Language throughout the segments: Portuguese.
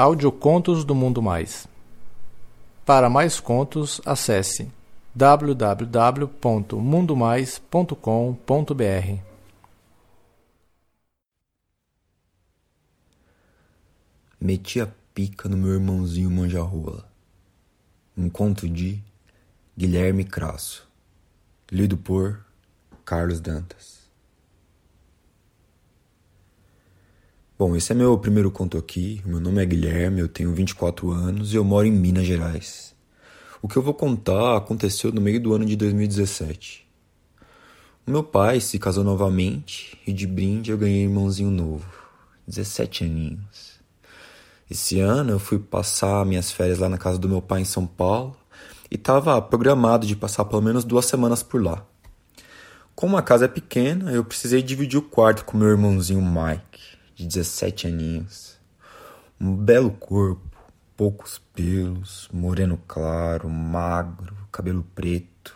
Audiocontos do Mundo Mais. Para mais contos, acesse www.mundomais.com.br. Meti a pica no meu irmãozinho manjarrola. Um conto de Guilherme Crasso. Lido por Carlos Dantas. Bom, esse é meu primeiro conto aqui. Meu nome é Guilherme, eu tenho 24 anos e eu moro em Minas Gerais. O que eu vou contar aconteceu no meio do ano de 2017. O meu pai se casou novamente e de brinde eu ganhei um irmãozinho novo, 17 aninhos. Esse ano eu fui passar minhas férias lá na casa do meu pai em São Paulo e estava programado de passar pelo menos duas semanas por lá. Como a casa é pequena, eu precisei dividir o quarto com meu irmãozinho Mike de 17 aninhos. Um belo corpo, poucos pelos, moreno claro, magro, cabelo preto.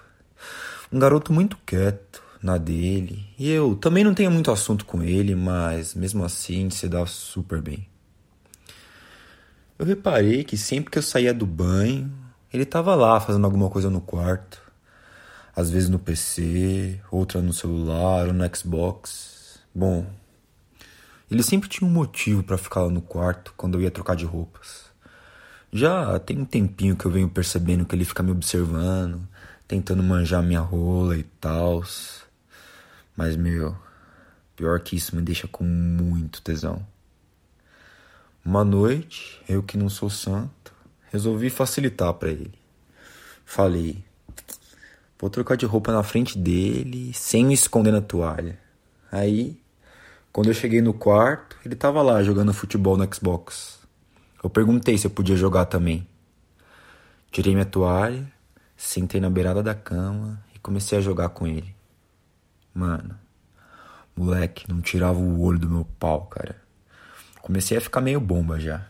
Um garoto muito quieto, na dele. E eu também não tenho muito assunto com ele, mas mesmo assim se dá super bem. Eu reparei que sempre que eu saía do banho, ele estava lá fazendo alguma coisa no quarto. Às vezes no PC, outra no celular ou no Xbox. Bom, ele sempre tinha um motivo para ficar lá no quarto quando eu ia trocar de roupas. Já tem um tempinho que eu venho percebendo que ele fica me observando, tentando manjar minha rola e tal. Mas, meu, pior que isso me deixa com muito tesão. Uma noite, eu que não sou santo, resolvi facilitar para ele. Falei, vou trocar de roupa na frente dele, sem me esconder na toalha. Aí quando eu cheguei no quarto, ele estava lá jogando futebol no Xbox. Eu perguntei se eu podia jogar também. Tirei minha toalha, sentei na beirada da cama e comecei a jogar com ele. Mano, moleque, não tirava o olho do meu pau, cara. Comecei a ficar meio bomba já.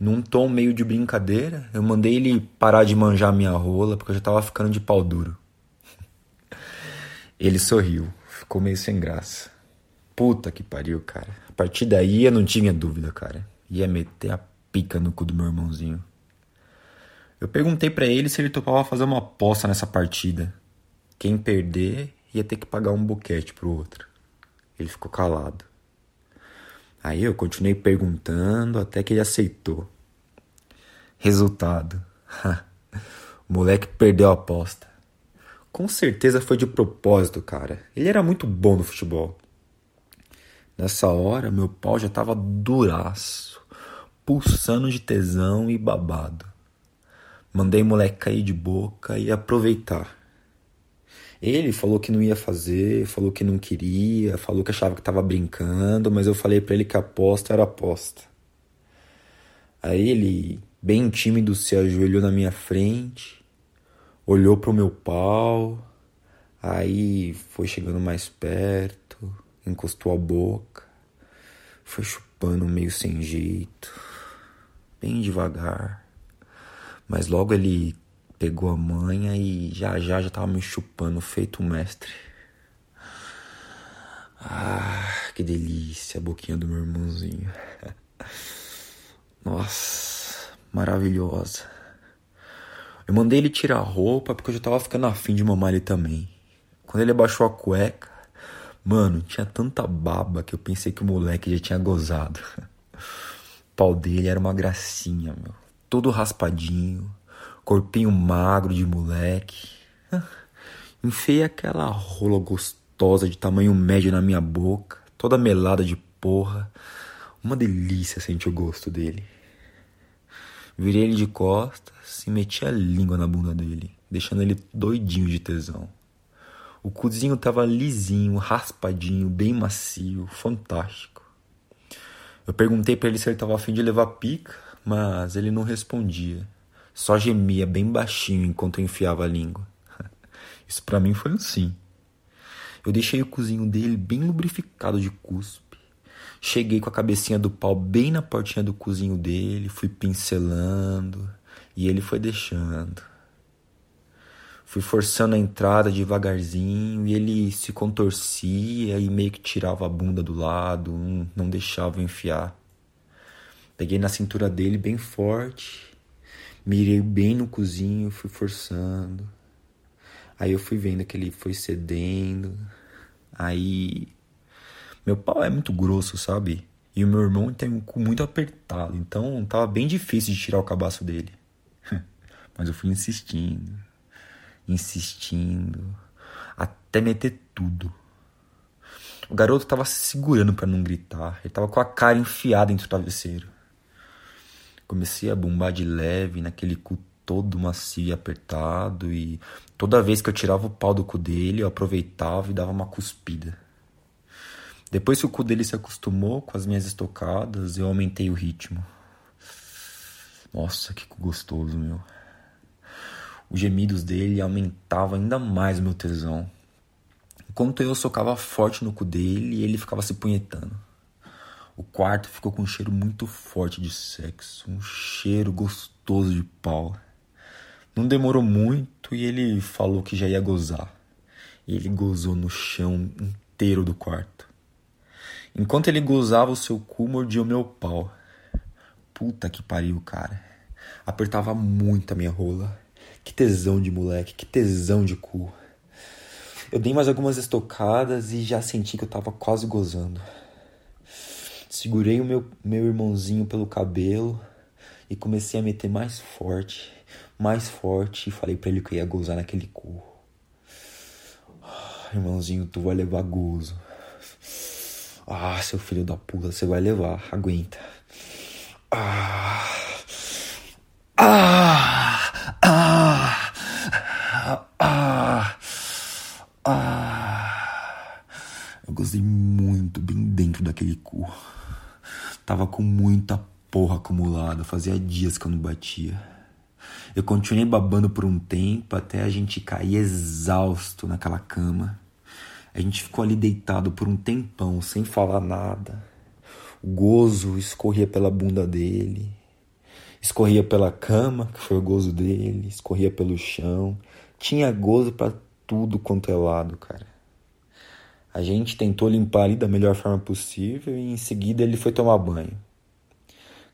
Num tom meio de brincadeira, eu mandei ele parar de manjar minha rola porque eu já tava ficando de pau duro. Ele sorriu, ficou meio sem graça. Puta que pariu, cara. A partir daí eu não tinha dúvida, cara. Ia meter a pica no cu do meu irmãozinho. Eu perguntei para ele se ele topava fazer uma aposta nessa partida. Quem perder ia ter que pagar um boquete pro outro. Ele ficou calado. Aí eu continuei perguntando até que ele aceitou. Resultado: o moleque perdeu a aposta. Com certeza foi de propósito, cara. Ele era muito bom no futebol. Nessa hora, meu pau já estava duraço, pulsando de tesão e babado. Mandei o moleque cair de boca e aproveitar. Ele falou que não ia fazer, falou que não queria, falou que achava que estava brincando, mas eu falei para ele que aposta era aposta. Aí ele, bem tímido, se ajoelhou na minha frente, olhou pro meu pau, aí foi chegando mais perto, encostou a boca, foi chupando meio sem jeito, bem devagar. Mas logo ele pegou a manha e já já já tava me chupando feito um mestre. Ah, que delícia a boquinha do meu irmãozinho. Nossa, maravilhosa. Eu mandei ele tirar a roupa porque eu já tava ficando afim de mamar ele também. Quando ele abaixou a cueca, Mano, tinha tanta baba que eu pensei que o moleque já tinha gozado. O pau dele era uma gracinha, meu. Todo raspadinho, corpinho magro de moleque. Enfiei aquela rola gostosa de tamanho médio na minha boca, toda melada de porra. Uma delícia sentir o gosto dele. Virei ele de costas e meti a língua na bunda dele, deixando ele doidinho de tesão. O cozinho tava lisinho, raspadinho, bem macio, fantástico. Eu perguntei para ele se ele tava afim de levar pica, mas ele não respondia. Só gemia bem baixinho enquanto eu enfiava a língua. Isso para mim foi um sim. Eu deixei o cozinho dele bem lubrificado de cuspe. Cheguei com a cabecinha do pau bem na portinha do cozinho dele, fui pincelando e ele foi deixando. Fui forçando a entrada devagarzinho e ele se contorcia e meio que tirava a bunda do lado, não deixava eu enfiar. Peguei na cintura dele bem forte, mirei bem no cozinho, fui forçando. Aí eu fui vendo que ele foi cedendo. Aí. Meu pau é muito grosso, sabe? E o meu irmão tem um cu muito apertado, então tava bem difícil de tirar o cabaço dele. Mas eu fui insistindo, insistindo, até meter tudo. O garoto tava se segurando para não gritar, ele tava com a cara enfiada entre o travesseiro. Comecei a bombar de leve naquele cu todo macio e apertado, e toda vez que eu tirava o pau do cu dele, eu aproveitava e dava uma cuspida. Depois que o cu dele se acostumou com as minhas estocadas, eu aumentei o ritmo. Nossa, que gostoso, meu. Os gemidos dele aumentavam ainda mais o meu tesão. Enquanto eu socava forte no cu dele, ele ficava se punhetando. O quarto ficou com um cheiro muito forte de sexo, um cheiro gostoso de pau. Não demorou muito e ele falou que já ia gozar. E ele gozou no chão inteiro do quarto. Enquanto ele gozava o seu cu, mordia o meu pau. Puta que pariu, cara. Apertava muito a minha rola. Que tesão de moleque, que tesão de cu. Eu dei mais algumas estocadas e já senti que eu tava quase gozando. Segurei o meu, meu irmãozinho pelo cabelo e comecei a meter mais forte, mais forte e falei para ele que eu ia gozar naquele cu. Ah, irmãozinho, tu vai levar gozo. Ah, seu filho da puta, você vai levar. Aguenta. Ah. Ah. Ah. Eu gostei muito bem dentro daquele cu. Tava com muita porra acumulada. Fazia dias que eu não batia. Eu continuei babando por um tempo até a gente cair exausto naquela cama. A gente ficou ali deitado por um tempão, sem falar nada. O gozo escorria pela bunda dele, escorria pela cama, que foi o gozo dele, escorria pelo chão. Tinha gozo para tudo quanto é lado, cara. A gente tentou limpar ali da melhor forma possível e em seguida ele foi tomar banho.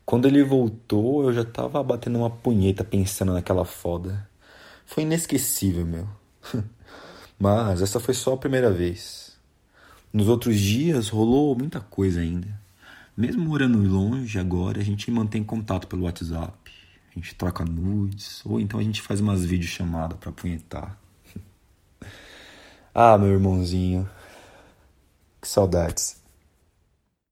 Quando ele voltou, eu já tava batendo uma punheta pensando naquela foda. Foi inesquecível, meu. Mas essa foi só a primeira vez. Nos outros dias rolou muita coisa ainda. Mesmo morando longe, agora a gente mantém contato pelo WhatsApp. A gente troca nudes, ou então a gente faz umas videochamadas para punhetar. ah, meu irmãozinho. Saudades.